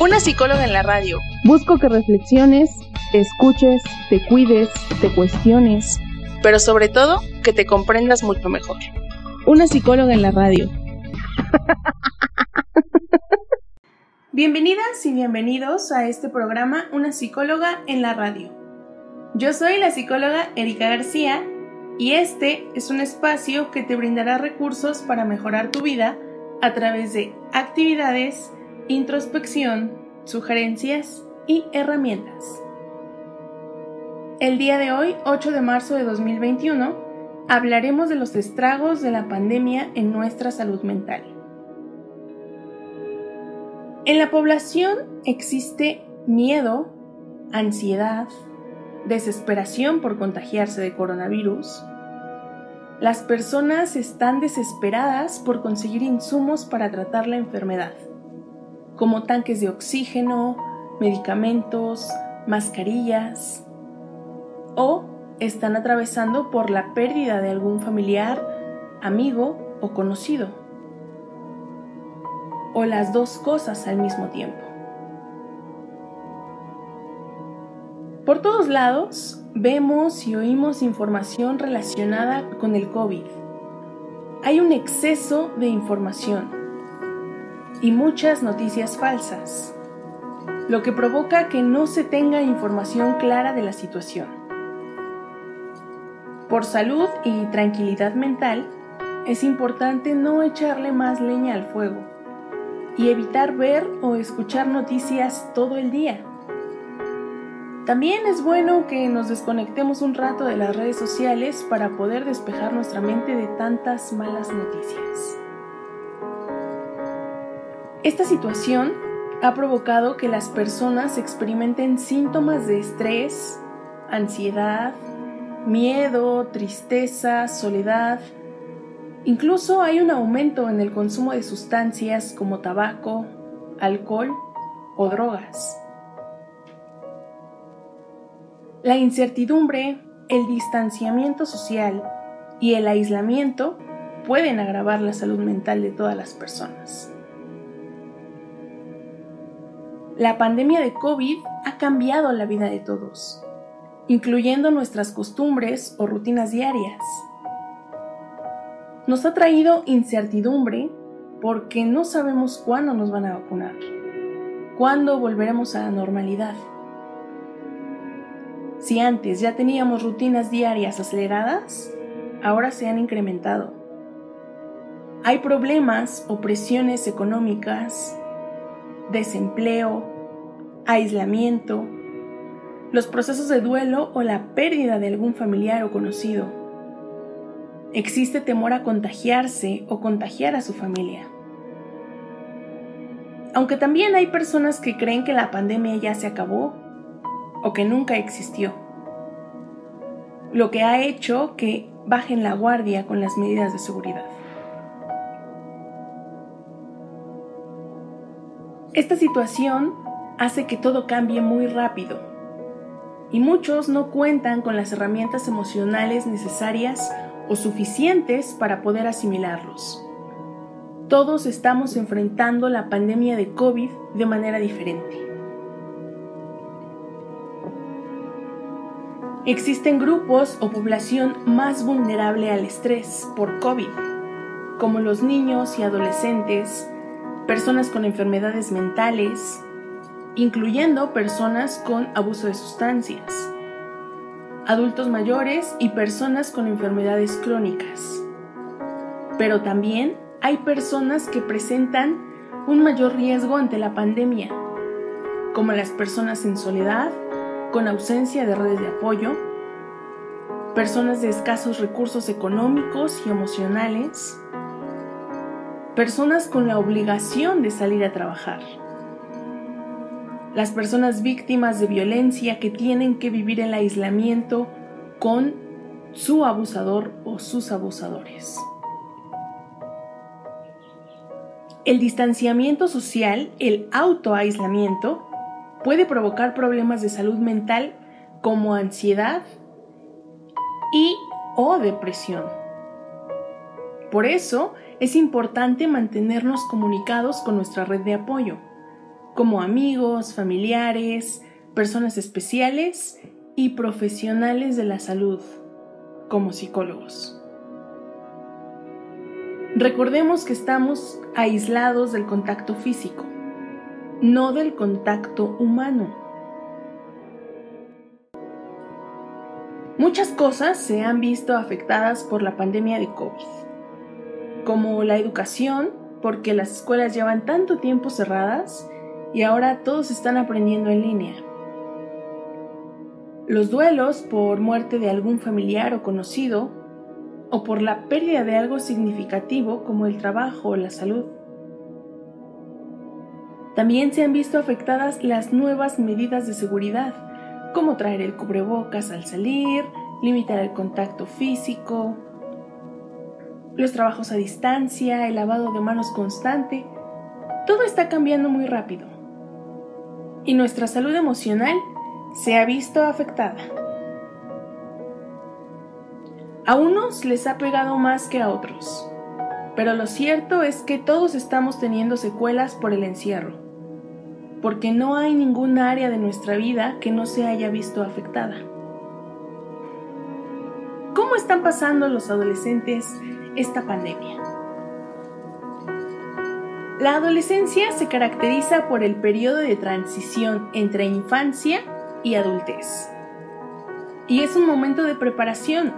Una psicóloga en la radio. Busco que reflexiones, te escuches, te cuides, te cuestiones. Pero sobre todo, que te comprendas mucho mejor. Una psicóloga en la radio. Bienvenidas y bienvenidos a este programa Una psicóloga en la radio. Yo soy la psicóloga Erika García y este es un espacio que te brindará recursos para mejorar tu vida a través de actividades, introspección, sugerencias y herramientas. El día de hoy, 8 de marzo de 2021, hablaremos de los estragos de la pandemia en nuestra salud mental. En la población existe miedo, ansiedad, desesperación por contagiarse de coronavirus. Las personas están desesperadas por conseguir insumos para tratar la enfermedad, como tanques de oxígeno, medicamentos, mascarillas, o están atravesando por la pérdida de algún familiar, amigo o conocido. O las dos cosas al mismo tiempo. Por todos lados vemos y oímos información relacionada con el COVID. Hay un exceso de información y muchas noticias falsas, lo que provoca que no se tenga información clara de la situación. Por salud y tranquilidad mental, es importante no echarle más leña al fuego y evitar ver o escuchar noticias todo el día. También es bueno que nos desconectemos un rato de las redes sociales para poder despejar nuestra mente de tantas malas noticias. Esta situación ha provocado que las personas experimenten síntomas de estrés, ansiedad, miedo, tristeza, soledad. Incluso hay un aumento en el consumo de sustancias como tabaco, alcohol o drogas. La incertidumbre, el distanciamiento social y el aislamiento pueden agravar la salud mental de todas las personas. La pandemia de COVID ha cambiado la vida de todos incluyendo nuestras costumbres o rutinas diarias. Nos ha traído incertidumbre porque no sabemos cuándo nos van a vacunar, cuándo volveremos a la normalidad. Si antes ya teníamos rutinas diarias aceleradas, ahora se han incrementado. Hay problemas o presiones económicas, desempleo, aislamiento, los procesos de duelo o la pérdida de algún familiar o conocido. Existe temor a contagiarse o contagiar a su familia. Aunque también hay personas que creen que la pandemia ya se acabó o que nunca existió, lo que ha hecho que bajen la guardia con las medidas de seguridad. Esta situación hace que todo cambie muy rápido y muchos no cuentan con las herramientas emocionales necesarias o suficientes para poder asimilarlos. Todos estamos enfrentando la pandemia de COVID de manera diferente. Existen grupos o población más vulnerable al estrés por COVID, como los niños y adolescentes, personas con enfermedades mentales, incluyendo personas con abuso de sustancias, adultos mayores y personas con enfermedades crónicas. Pero también hay personas que presentan un mayor riesgo ante la pandemia, como las personas en soledad, con ausencia de redes de apoyo, personas de escasos recursos económicos y emocionales, personas con la obligación de salir a trabajar las personas víctimas de violencia que tienen que vivir el aislamiento con su abusador o sus abusadores. El distanciamiento social, el autoaislamiento, puede provocar problemas de salud mental como ansiedad y o depresión. Por eso es importante mantenernos comunicados con nuestra red de apoyo, como amigos, familiares, personas especiales y profesionales de la salud, como psicólogos. Recordemos que estamos aislados del contacto físico, no del contacto humano. Muchas cosas se han visto afectadas por la pandemia de COVID, como la educación, porque las escuelas llevan tanto tiempo cerradas y ahora todos están aprendiendo en línea. Los duelos por muerte de algún familiar o conocido o por la pérdida de algo significativo como el trabajo o la salud. También se han visto afectadas las nuevas medidas de seguridad, como traer el cubrebocas al salir, limitar el contacto físico, los trabajos a distancia, el lavado de manos constante. Todo está cambiando muy rápido. Y nuestra salud emocional se ha visto afectada. A unos les ha pegado más que a otros, pero lo cierto es que todos estamos teniendo secuelas por el encierro, porque no hay ningún área de nuestra vida que no se haya visto afectada. ¿Cómo están pasando los adolescentes esta pandemia? La adolescencia se caracteriza por el periodo de transición entre infancia y adultez. Y es un momento de preparación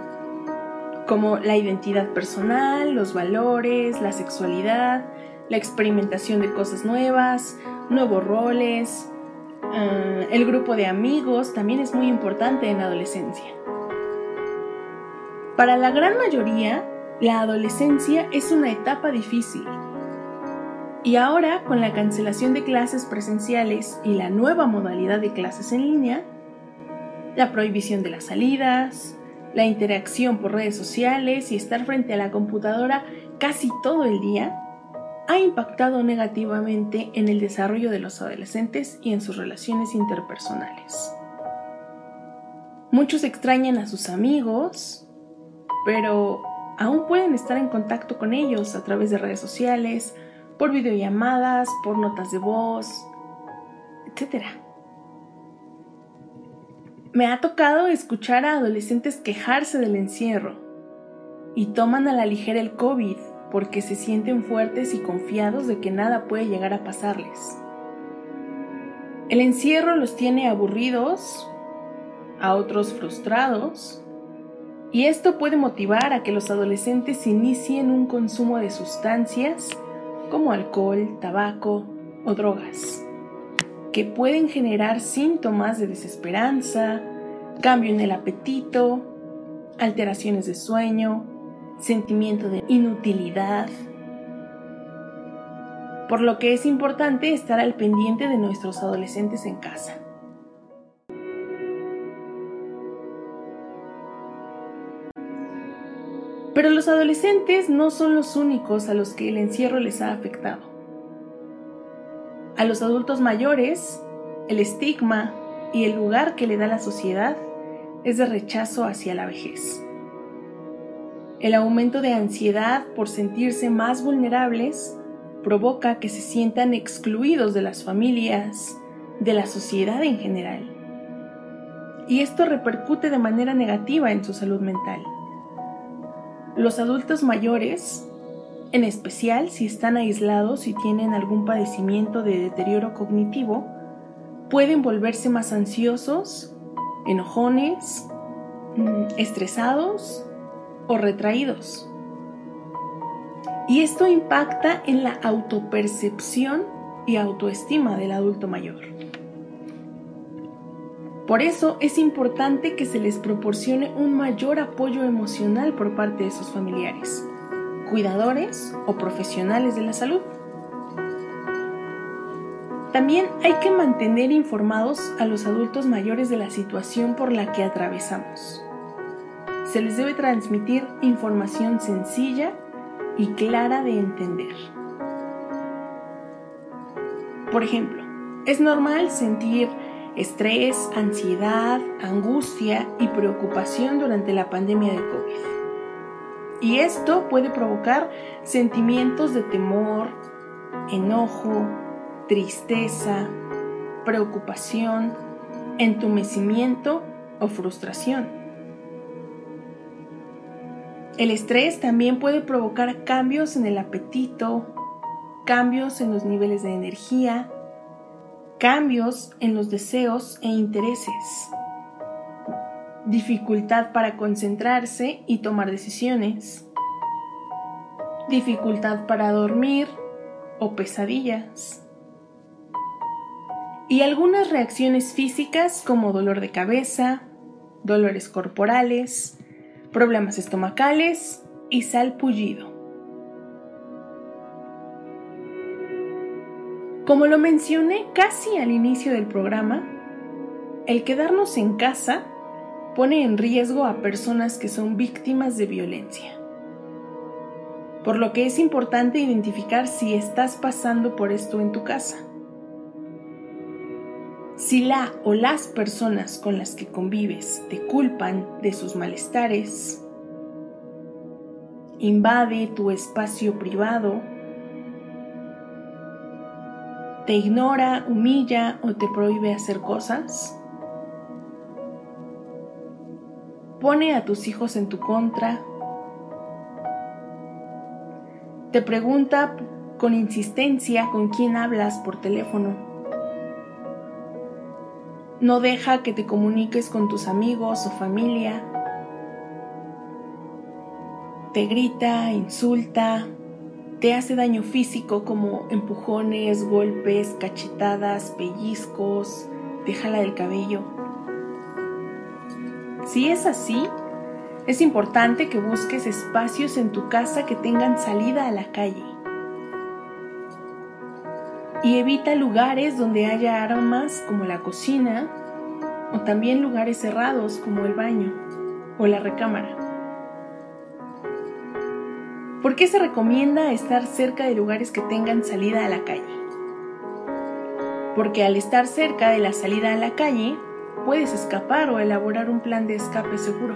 como la identidad personal, los valores, la sexualidad, la experimentación de cosas nuevas, nuevos roles. Ah, el grupo de amigos también es muy importante en la adolescencia. Para la gran mayoría, la adolescencia es una etapa difícil. Y ahora, con la cancelación de clases presenciales y la nueva modalidad de clases en línea, la prohibición de las salidas, la interacción por redes sociales y estar frente a la computadora casi todo el día ha impactado negativamente en el desarrollo de los adolescentes y en sus relaciones interpersonales. Muchos extrañan a sus amigos, pero aún pueden estar en contacto con ellos a través de redes sociales, por videollamadas, por notas de voz, etc. Me ha tocado escuchar a adolescentes quejarse del encierro y toman a la ligera el COVID porque se sienten fuertes y confiados de que nada puede llegar a pasarles. El encierro los tiene aburridos, a otros frustrados, y esto puede motivar a que los adolescentes inicien un consumo de sustancias como alcohol, tabaco o drogas que pueden generar síntomas de desesperanza, cambio en el apetito, alteraciones de sueño, sentimiento de inutilidad. Por lo que es importante estar al pendiente de nuestros adolescentes en casa. Los adolescentes no son los únicos a los que el encierro les ha afectado. A los adultos mayores, el estigma y el lugar que le da la sociedad es de rechazo hacia la vejez. El aumento de ansiedad por sentirse más vulnerables provoca que se sientan excluidos de las familias, de la sociedad en general. Y esto repercute de manera negativa en su salud mental. Los adultos mayores en especial si están aislados y tienen algún padecimiento de deterioro cognitivo, pueden volverse más ansiosos, enojones, mm, estresados o retraídos. Y esto impacta en la autopercepción y autoestima del adulto mayor. Por eso es importante que se les proporcione un mayor apoyo emocional por parte de sus familiares cuidadores o profesionales de la salud. También hay que mantener informados a los adultos mayores de la situación por la que atravesamos. Se les debe transmitir información sencilla y clara de entender. Por ejemplo, es normal sentir estrés, ansiedad, angustia y preocupación durante la pandemia de COVID. Y esto puede provocar sentimientos de temor, enojo, tristeza, preocupación, entumecimiento o frustración. El estrés también puede provocar cambios en el apetito, cambios en los niveles de energía, cambios en los deseos e intereses, dificultad para concentrarse y tomar decisiones, dificultad para dormir o pesadillas. Y algunas reacciones físicas como dolor de cabeza, dolores corporales, problemas estomacales y salpullido. Como lo mencioné casi al inicio del programa, el quedarnos en casa pone en riesgo a personas que son víctimas de violencia. Por lo que es importante identificar si estás pasando por esto en tu casa. Si la o las personas con las que convives te culpan de sus malestares, invade tu espacio privado, te ignora, humilla o te prohíbe hacer cosas, pone a tus hijos en tu contra, te pregunta con insistencia con quién hablas por teléfono. No deja que te comuniques con tus amigos o familia. Te grita, insulta, te hace daño físico como empujones, golpes, cachetadas, pellizcos, te jala del cabello. Si es así, es importante que busques espacios en tu casa que tengan salida a la calle y evita lugares donde haya aromas como la cocina o también lugares cerrados como el baño o la recámara. ¿Por qué se recomienda estar cerca de lugares que tengan salida a la calle? Porque al estar cerca de la salida a la calle, puedes escapar o elaborar un plan de escape seguro.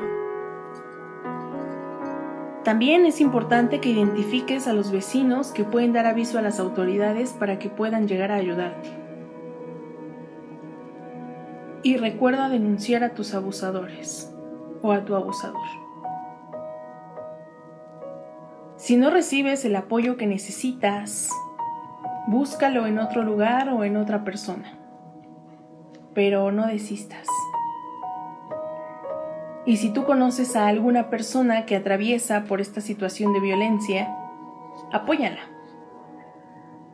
También es importante que identifiques a los vecinos que pueden dar aviso a las autoridades para que puedan llegar a ayudarte. Y recuerda denunciar a tus abusadores o a tu abusador. Si no recibes el apoyo que necesitas, búscalo en otro lugar o en otra persona. Pero no desistas. Y si tú conoces a alguna persona que atraviesa por esta situación de violencia, apóyala.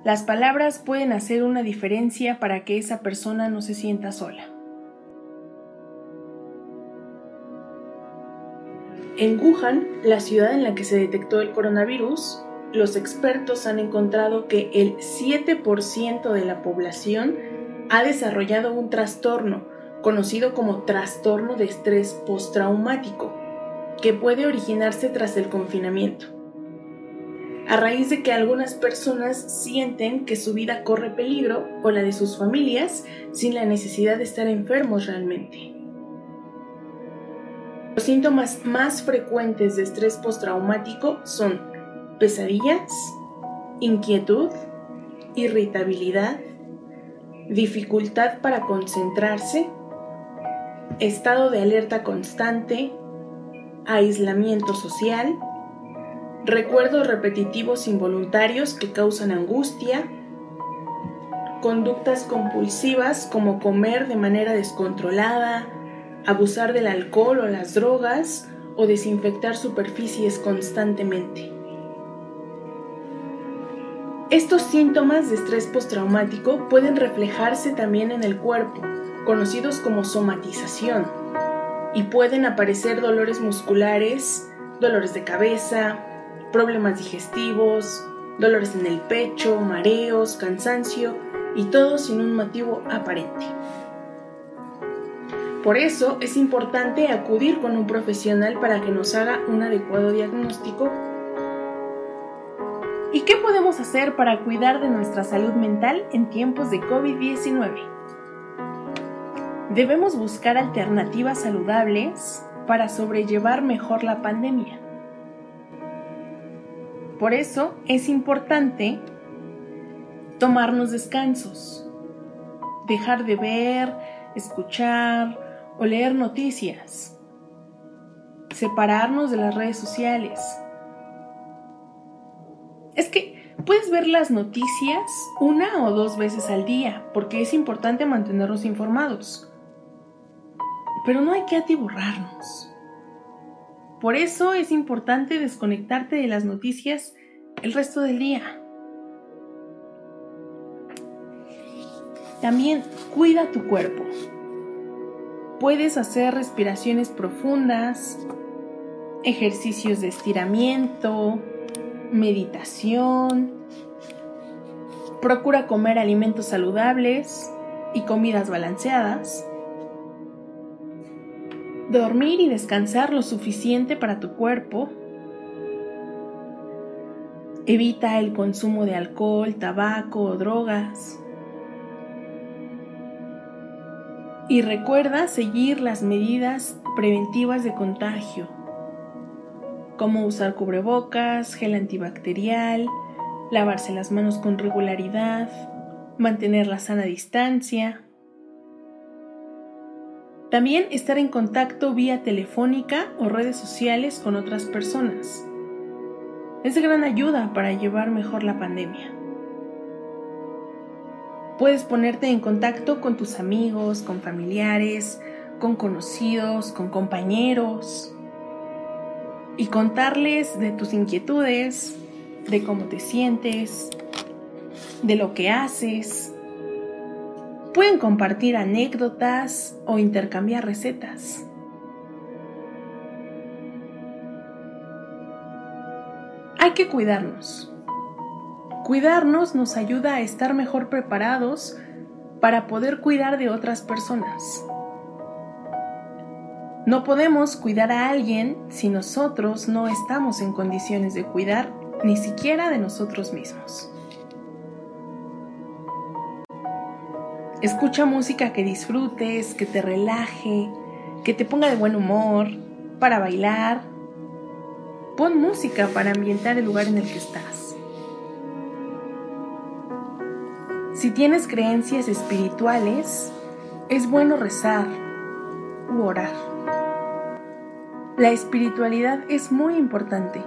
Las palabras pueden hacer una diferencia para que esa persona no se sienta sola. En Wuhan, la ciudad en la que se detectó el coronavirus, los expertos han encontrado que el 7% de la población ha desarrollado un trastorno conocido como trastorno de estrés postraumático, que puede originarse tras el confinamiento. A raíz de que algunas personas sienten que su vida corre peligro o la de sus familias sin la necesidad de estar enfermos realmente. Los síntomas más frecuentes de estrés postraumático son pesadillas, inquietud, irritabilidad, dificultad para concentrarse, estado de alerta constante, aislamiento social, recuerdos repetitivos involuntarios que causan angustia, conductas compulsivas como comer de manera descontrolada, abusar del alcohol o las drogas o desinfectar superficies constantemente. Estos síntomas de estrés postraumático pueden reflejarse también en el cuerpo, conocidos como somatización, y pueden aparecer dolores musculares, dolores de cabeza, problemas digestivos, dolores en el pecho, mareos, cansancio y todo sin un motivo aparente. Por eso es importante acudir con un profesional para que nos haga un adecuado diagnóstico. ¿Y qué podemos hacer para cuidar de nuestra salud mental en tiempos de COVID-19? Debemos buscar alternativas saludables para sobrellevar mejor la pandemia. Por eso es importante tomarnos descansos, dejar de ver, escuchar, o leer noticias, separarnos de las redes sociales. Es que puedes ver las noticias una o dos veces al día, porque es importante mantenernos informados. Pero no hay que atiborrarnos. Por eso es importante desconectarte de las noticias el resto del día. También cuida tu cuerpo. Puedes hacer respiraciones profundas, ejercicios de estiramiento, meditación. Procura comer alimentos saludables y comidas balanceadas. Dormir y descansar lo suficiente para tu cuerpo. Evita el consumo de alcohol, tabaco o drogas. Y recuerda seguir las medidas preventivas de contagio, como usar cubrebocas, gel antibacterial, lavarse las manos con regularidad, mantener la sana distancia. También estar en contacto vía telefónica o redes sociales con otras personas. Es de gran ayuda para llevar mejor la pandemia. Puedes ponerte en contacto con tus amigos, con familiares, con conocidos, con compañeros y contarles de tus inquietudes, de cómo te sientes, de lo que haces. Pueden compartir anécdotas o intercambiar recetas. Hay que cuidarnos. Cuidarnos nos ayuda a estar mejor preparados para poder cuidar de otras personas. No podemos cuidar a alguien si nosotros no estamos en condiciones de cuidar ni siquiera de nosotros mismos. Escucha música que disfrutes, que te relaje, que te ponga de buen humor, para bailar. Pon música para ambientar el lugar en el que estás. Si tienes creencias espirituales, es bueno rezar u orar. La espiritualidad es muy importante.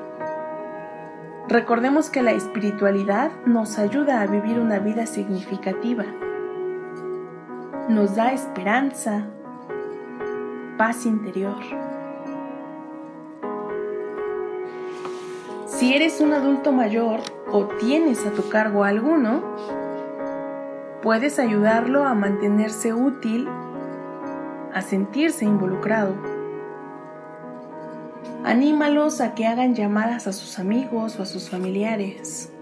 Recordemos que la espiritualidad nos ayuda a vivir una vida significativa. Nos da esperanza, paz interior. Si eres un adulto mayor o tienes a tu cargo alguno, Puedes ayudarlo a mantenerse útil, a sentirse involucrado. Anímalos a que hagan llamadas a sus amigos o a sus familiares.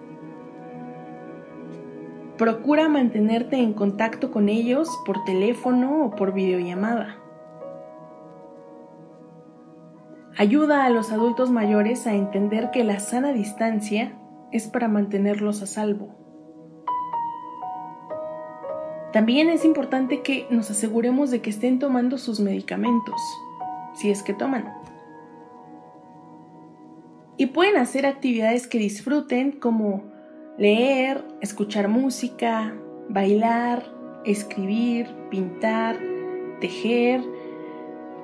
Procura mantenerte en contacto con ellos por teléfono o por videollamada. Ayuda a los adultos mayores a entender que la sana distancia es para mantenerlos a salvo. También es importante que nos aseguremos de que estén tomando sus medicamentos, si es que toman. Y pueden hacer actividades que disfruten como leer, escuchar música, bailar, escribir, pintar, tejer,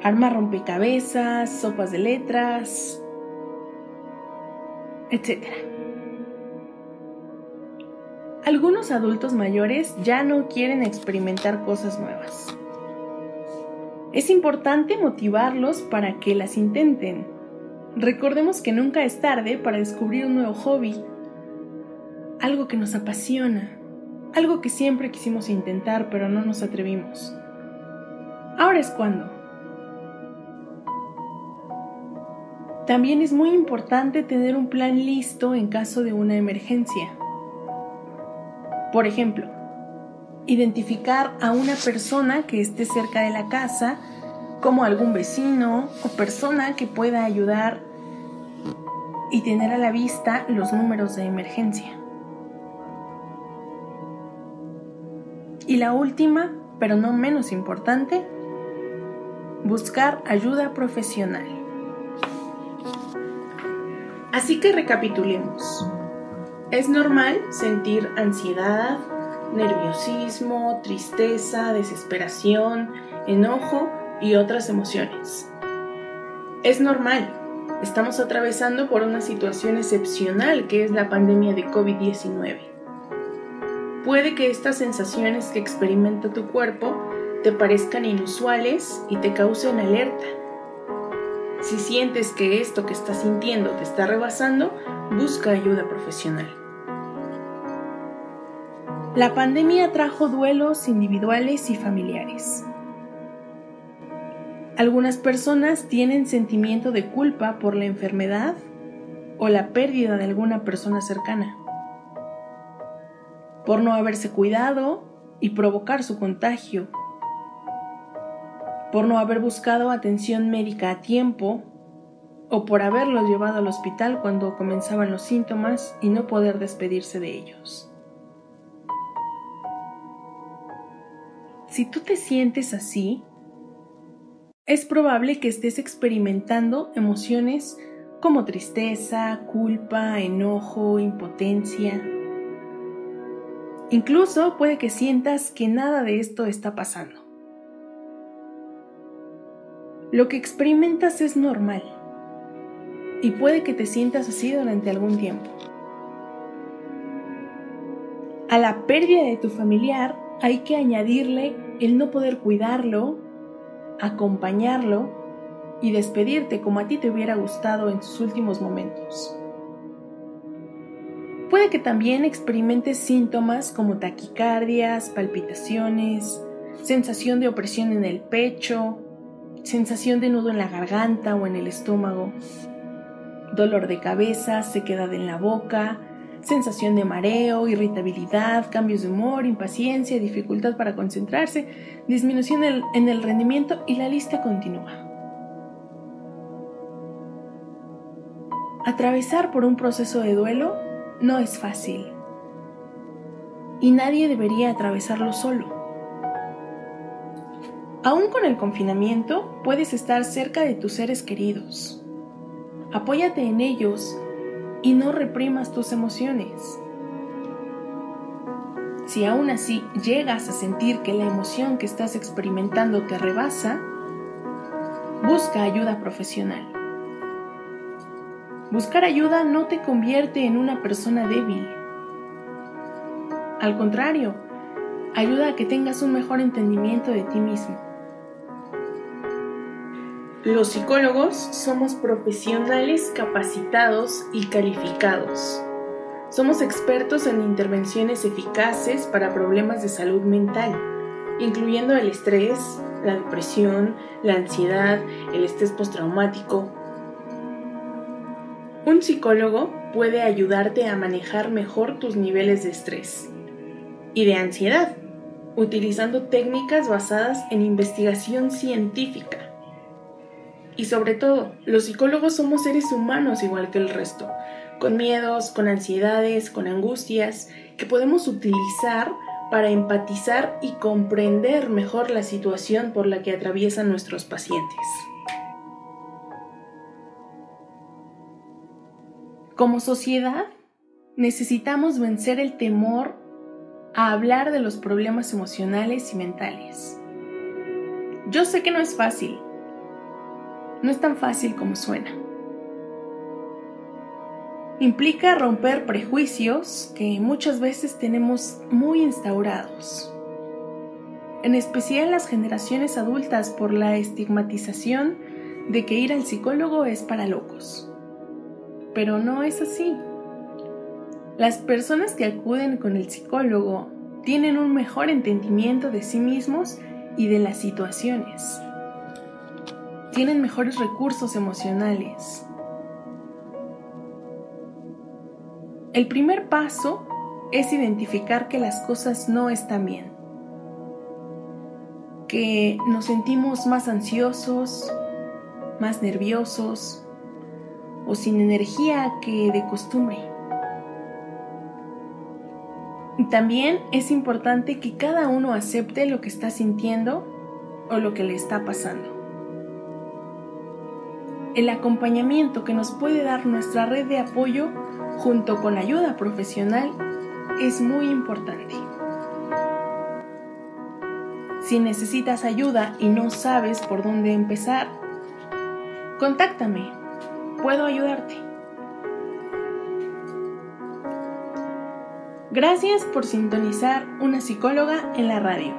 armar rompecabezas, sopas de letras, etc. Algunos adultos mayores ya no quieren experimentar cosas nuevas. Es importante motivarlos para que las intenten. Recordemos que nunca es tarde para descubrir un nuevo hobby, algo que nos apasiona, algo que siempre quisimos intentar pero no nos atrevimos. Ahora es cuando. También es muy importante tener un plan listo en caso de una emergencia. Por ejemplo, Identificar a una persona que esté cerca de la casa, como algún vecino o persona que pueda ayudar y tener a la vista los números de emergencia. Y la última, pero no menos importante, buscar ayuda profesional. Así que recapitulemos. Es normal sentir ansiedad, nerviosismo, tristeza, desesperación, enojo y otras emociones. Es normal. Estamos atravesando por una situación excepcional que es la pandemia de COVID-19. Puede que estas sensaciones que experimenta tu cuerpo te parezcan inusuales y te causen alerta. Si sientes que esto que estás sintiendo te está rebasando, busca ayuda profesional. La pandemia trajo duelos individuales y familiares. Algunas personas tienen sentimiento de culpa por la enfermedad o la pérdida de alguna persona cercana por no haberse cuidado y provocar su contagio, por no haber buscado atención médica a tiempo o por haberlos llevado al hospital cuando comenzaban los síntomas y no poder despedirse de ellos. Si tú te sientes así, es probable que estés experimentando emociones como tristeza, culpa, enojo, impotencia, Incluso puede que sientas que nada de esto está pasando. Lo que experimentas es normal y puede que te sientas así durante algún tiempo. A la pérdida de tu familiar hay que añadirle el no poder cuidarlo, acompañarlo y despedirte como a ti te hubiera gustado en sus últimos momentos. Puede que también experimentes síntomas como taquicardias, palpitaciones, sensación de opresión en el pecho, sensación de nudo en la garganta o en el estómago, dolor de cabeza, sequedad en la boca, sensación de mareo, irritabilidad, cambios de humor, impaciencia, dificultad para concentrarse, disminución en el rendimiento y la lista continúa. Atravesar por un proceso de duelo no es fácil y nadie debería atravesarlo solo. Aún con el confinamiento puedes estar cerca de tus seres queridos. Apóyate en ellos y no reprimas tus emociones. Si aún así llegas a sentir que la emoción que estás experimentando te rebasa, busca ayuda profesional. Buscar ayuda no te convierte en una persona débil. Al contrario, ayuda a que tengas un mejor entendimiento de ti mismo. Los psicólogos somos profesionales capacitados y calificados. Somos expertos en intervenciones eficaces para problemas de salud mental, incluyendo el estrés, la depresión, la ansiedad, el estrés postraumático, un psicólogo puede ayudarte a manejar mejor tus niveles de estrés y de ansiedad, utilizando técnicas basadas en investigación científica. Y sobre todo, los psicólogos somos seres humanos igual que el resto, con miedos, con ansiedades, con angustias, que podemos utilizar para empatizar y comprender mejor la situación por la que atraviesan nuestros pacientes. Como sociedad, necesitamos vencer el temor a hablar de los problemas emocionales y mentales. Yo sé que no es fácil. No es tan fácil como suena. Implica romper prejuicios que muchas veces tenemos muy instaurados. En especial las generaciones adultas por la estigmatización de que ir al psicólogo es para locos pero no es así. Las personas que acuden con el psicólogo tienen un mejor entendimiento de sí mismos y de las situaciones. Tienen mejores recursos emocionales. El primer paso es identificar que las cosas no están bien. que nos sentimos más ansiosos, más nerviosos o sin energía que de costumbre. También es importante que cada uno acepte lo que está sintiendo o lo que le está pasando. El acompañamiento que nos puede dar nuestra red de apoyo junto con ayuda profesional es muy importante. Si necesitas ayuda y no sabes por dónde empezar, contáctame. Puedo ayudarte. Gracias por sintonizar una psicóloga en la radio.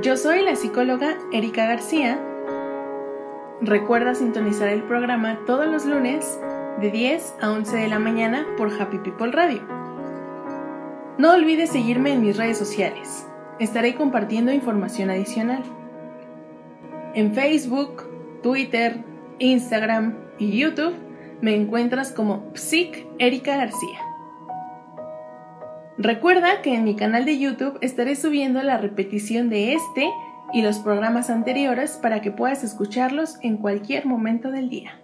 Yo soy la psicóloga Erika García. Recuerda sintonizar el programa todos los lunes de 10 a 11 de la mañana por Happy People Radio. No olvides seguirme en mis redes sociales estaré compartiendo información adicional. En Facebook, Twitter, Instagram y YouTube me encuentras como Psic Erika García. Recuerda que en mi canal de YouTube estaré subiendo la repetición de este y los programas anteriores para que puedas escucharlos en cualquier momento del día.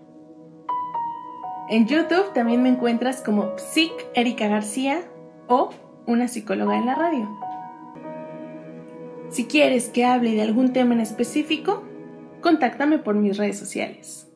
En YouTube también me encuentras como Psic Erika García o una psicóloga en la radio. Si quieres que hable de algún tema en específico, contáctame por mis redes sociales.